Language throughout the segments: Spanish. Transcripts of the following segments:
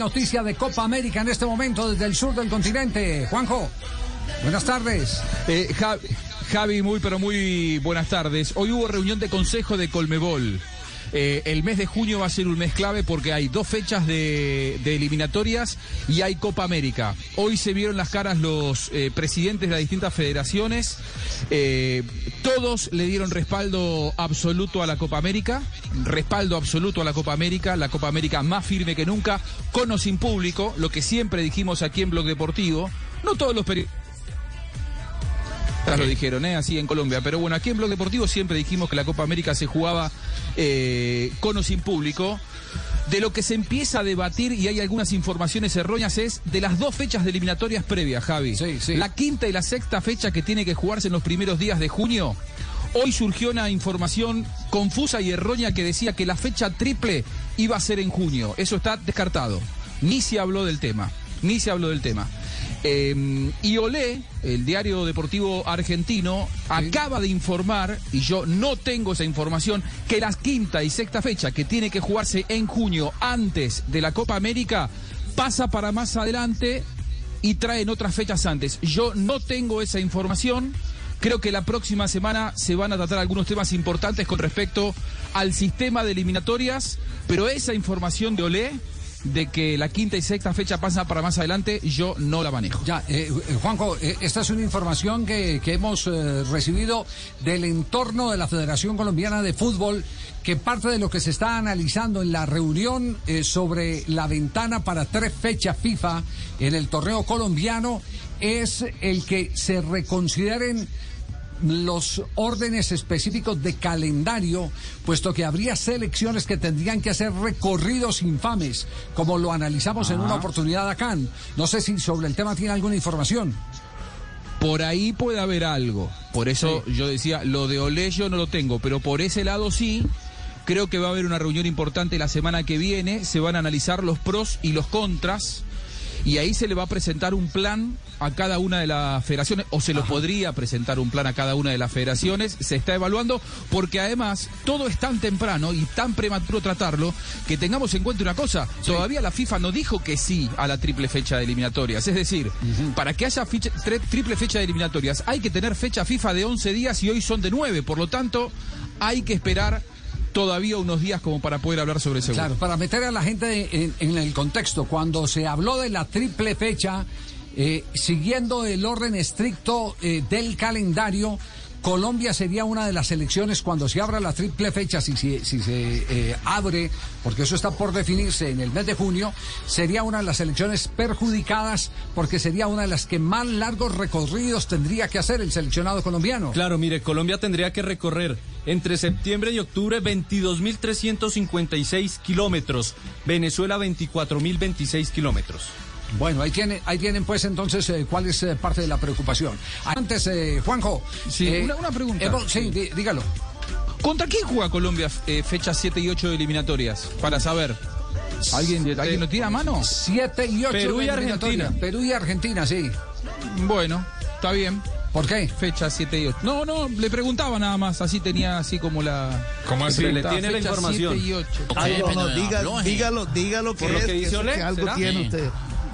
Noticia de Copa América en este momento desde el sur del continente. Juanjo, buenas tardes. Eh, Javi, Javi, muy pero muy buenas tardes. Hoy hubo reunión de consejo de Colmebol. Eh, el mes de junio va a ser un mes clave porque hay dos fechas de, eliminatorias y hay Copa América. Hoy se vieron las caras los eh, presidentes de las distintas federaciones. Eh, todos le dieron respaldo absoluto a la Copa América. Respaldo absoluto a la Copa América. La Copa América más firme que nunca. Con o sin público. Lo que siempre dijimos aquí en Blog Deportivo. No todos los periodistas lo dijeron, ¿eh? así en Colombia. Pero bueno, aquí en Blog Deportivo siempre dijimos que la Copa América se jugaba eh, con o sin público. De lo que se empieza a debatir, y hay algunas informaciones erróneas, es de las dos fechas de eliminatorias previas, Javi. Sí, sí. La quinta y la sexta fecha que tiene que jugarse en los primeros días de junio. Hoy surgió una información confusa y errónea que decía que la fecha triple iba a ser en junio. Eso está descartado. Ni se habló del tema. Ni se habló del tema. Eh, y Olé, el diario deportivo argentino, acaba de informar, y yo no tengo esa información, que la quinta y sexta fecha, que tiene que jugarse en junio antes de la Copa América, pasa para más adelante y traen otras fechas antes. Yo no tengo esa información. Creo que la próxima semana se van a tratar algunos temas importantes con respecto al sistema de eliminatorias, pero esa información de Olé de que la quinta y sexta fecha pasa para más adelante, yo no la manejo. Ya, eh, eh, Juanjo, eh, esta es una información que, que hemos recibido del entorno de la Federación Colombiana de Fútbol, que parte de lo que se está analizando en la reunión sobre la ventana para tres fechas FIFA en el torneo colombiano es el que se reconsideren los órdenes específicos de calendario, puesto que habría selecciones que tendrían que hacer recorridos infames, como lo analizamos en una oportunidad acá. No sé si sobre el tema tiene alguna información. Por ahí puede haber algo. Por eso yo decía, lo de Olé yo no lo tengo, pero por ese lado sí. Creo que va a haber una reunión importante la semana que viene. Se van a analizar los pros y los contras. Y ahí se le va a presentar un plan a cada una de las federaciones, o se lo podría presentar un plan a cada una de las federaciones. Se está evaluando, porque además todo es tan temprano y tan prematuro tratarlo, que tengamos en cuenta una cosa: todavía la FIFA no dijo que sí a la triple fecha de eliminatorias. Es decir, para que haya ficha- tre- triple fecha de eliminatorias, hay que tener fecha FIFA de 11 días y hoy son de 9. Por lo tanto, hay que esperar todavía unos días como para poder hablar sobre ese Claro, para meter a la gente en, en el contexto, cuando se habló de la triple fecha, eh, siguiendo el orden estricto eh, del calendario, Colombia sería una de las selecciones cuando se abra la triple fecha, si, se- eh, abre, porque eso está por definirse en el mes de junio, sería una de las selecciones perjudicadas porque sería una de las que más largos recorridos tendría que hacer el seleccionado colombiano. Claro, mire, Colombia tendría que recorrer entre septiembre y octubre 22.356 kilómetros, Venezuela 24.026 kilómetros. Bueno, ahí, tiene, ahí tienen pues entonces eh, cuál es eh, parte de la preocupación. Antes, eh, Juanjo. Sí, eh, una- una pregunta. sí, dí- dígalo. ¿Contra quién juega Colombia eh, fechas 7 y 8 de eliminatorias? Para saber. ¿Alguien, ¿alguien lo tiene a mano? 7 y 8 Perú y Argentina. Perú y Argentina, sí. Bueno, está bien. ¿Por qué? Fecha 7 y 8. No, no, le preguntaba nada más. Así tenía así como la. ¿Cómo así? Le tiene la fecha información. 7 y 8. No, no, diga- dígalo, dígalo que Por lo es, que dice eso Olé, que algo ¿será? tiene usted.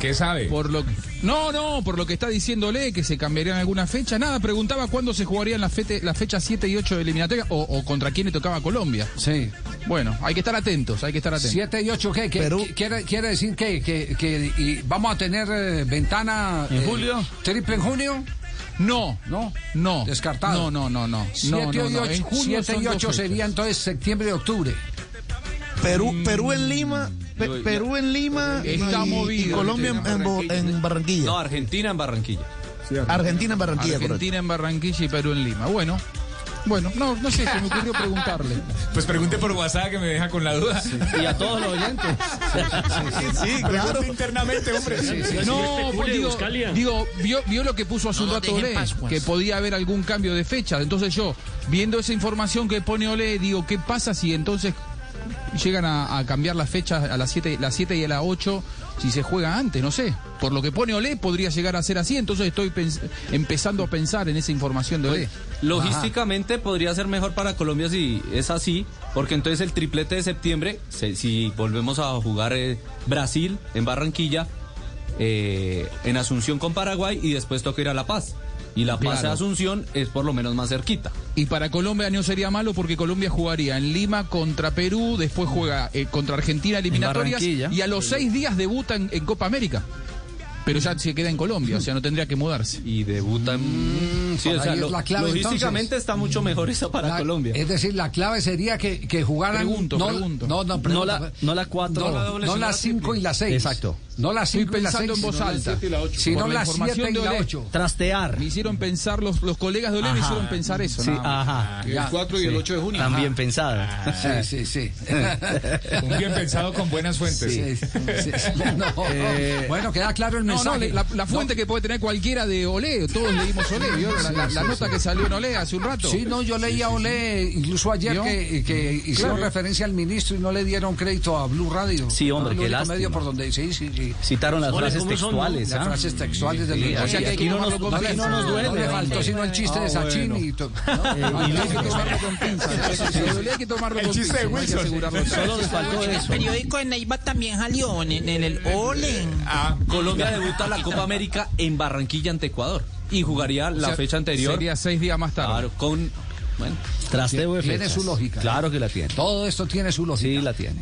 ¿Qué sabe? Por lo que- No, no, por lo que está diciéndole que se cambiarían alguna fecha. Nada, preguntaba cuándo se jugarían las fete- las fechas 7 y 8 de eliminatoria o, o contra quién le tocaba a Colombia. Sí. Bueno, hay que estar atentos, hay que estar atentos. 7 y 8, ¿qué? ¿Qué- Perú. qué- quiere, quiere decir que, que, que- y vamos a tener eh, ventana. ¿En eh, julio? ¿Triple en junio? No, No. no. Descartado. No, no, no, no. 7 no, no, y no. 8, En junio siete son y dos 8 fechas. sería entonces septiembre y octubre. Perú, Perú en Lima, Pe- Yo- Perú en Lima Está y, Colombia en, Barranquilla. No, Argentina en Barranquilla. Argentina en Barranquilla, correcto. Argentina en Barranquilla y Perú en Lima. Bueno, bueno, no, no sé, se me ocurrió preguntarle. Pues pregunte por WhatsApp que me deja con la duda. Y a todos los oyentes. Sí, claro. Pregunte internamente, hombre. No, pues digo, digo, vio, vio lo que puso hace un rato Olé, que podía haber algún cambio de fecha. Entonces yo, viendo esa información que pone Olé, digo, ¿qué pasa si entonces llegan a, a cambiar las fechas a las 7 las siete y a las 8 si se juega antes, no sé. Por lo que pone Olé podría llegar a ser así, entonces estoy empezando a pensar en esa información de Olé. Logísticamente podría ser mejor para Colombia si es así, porque entonces el triplete de septiembre, se- si volvemos a jugar eh, Brasil en Barranquilla, eh, en Asunción con Paraguay y después toca ir a La Paz. Y La Paz Claro. de Asunción es por lo menos más cerquita. Y para Colombia no sería malo porque Colombia jugaría en Lima contra Perú, después juega eh, contra Argentina eliminatorias y a los seis días debuta en, en Copa América. Pero ya se queda en Colombia, o sea, no tendría que mudarse. Y debuta en... sí, o sea, es lo- la clave, logísticamente entonces. está mucho mejor eso para La- Colombia. Es decir, la clave sería que, que jugaran. Pregunto, no, pregunto. No, no, No pregunta. la, no la cuatro. No, la no la las 5 y las 6. Exacto. No las Estoy 5 y las 6. pensando en voz alta. Sino la las información 7 y la Olé. 8. Trastear. Me hicieron pensar, los, los colegas de Olé me Ajá. hicieron pensar eso. Sí, ajá. Ya. El 4 y el 8 de junio. También pensada. Sí, sí, sí. Un bien pensado con buenas fuentes. Sí, sí, sí. No. Eh, bueno, queda claro el No, no, mensaje. la, la fuente que puede tener cualquiera de Olé, todos leímos Olé, ¿vio? La, la- la nota que salió en Olé hace un rato. Sí, no, yo leía Olé incluso ayer ¿Vio? que, que hicieron Claro. referencia al ministro y no le dieron crédito a Blue Radio. Sí, hombre, qué lástima. medio por donde sí, sí, sí. Citaron las frases ¿cómo son, textuales. Las ¿ah? frases textuales del o sea que aquí no nos- no, le, aquí no nos duele, no le faltó sino el chiste de Ah, Sachin y Eh, y hay que tomarlo con pinzas. Si de Olé hay que tomarlo El con chiste de Wilson. Solo les faltó En el eso. periódico de Neiva también salió en, el Ole. Ah, Colombia debuta la Copa América en Barranquilla ante Ecuador y jugaría la O sea, fecha anterior. Sería seis días más tarde. Claro, con bueno, Trasteo de Tiene fechas. su lógica. Claro que la tiene. Todo esto tiene su lógica. Sí, la tiene.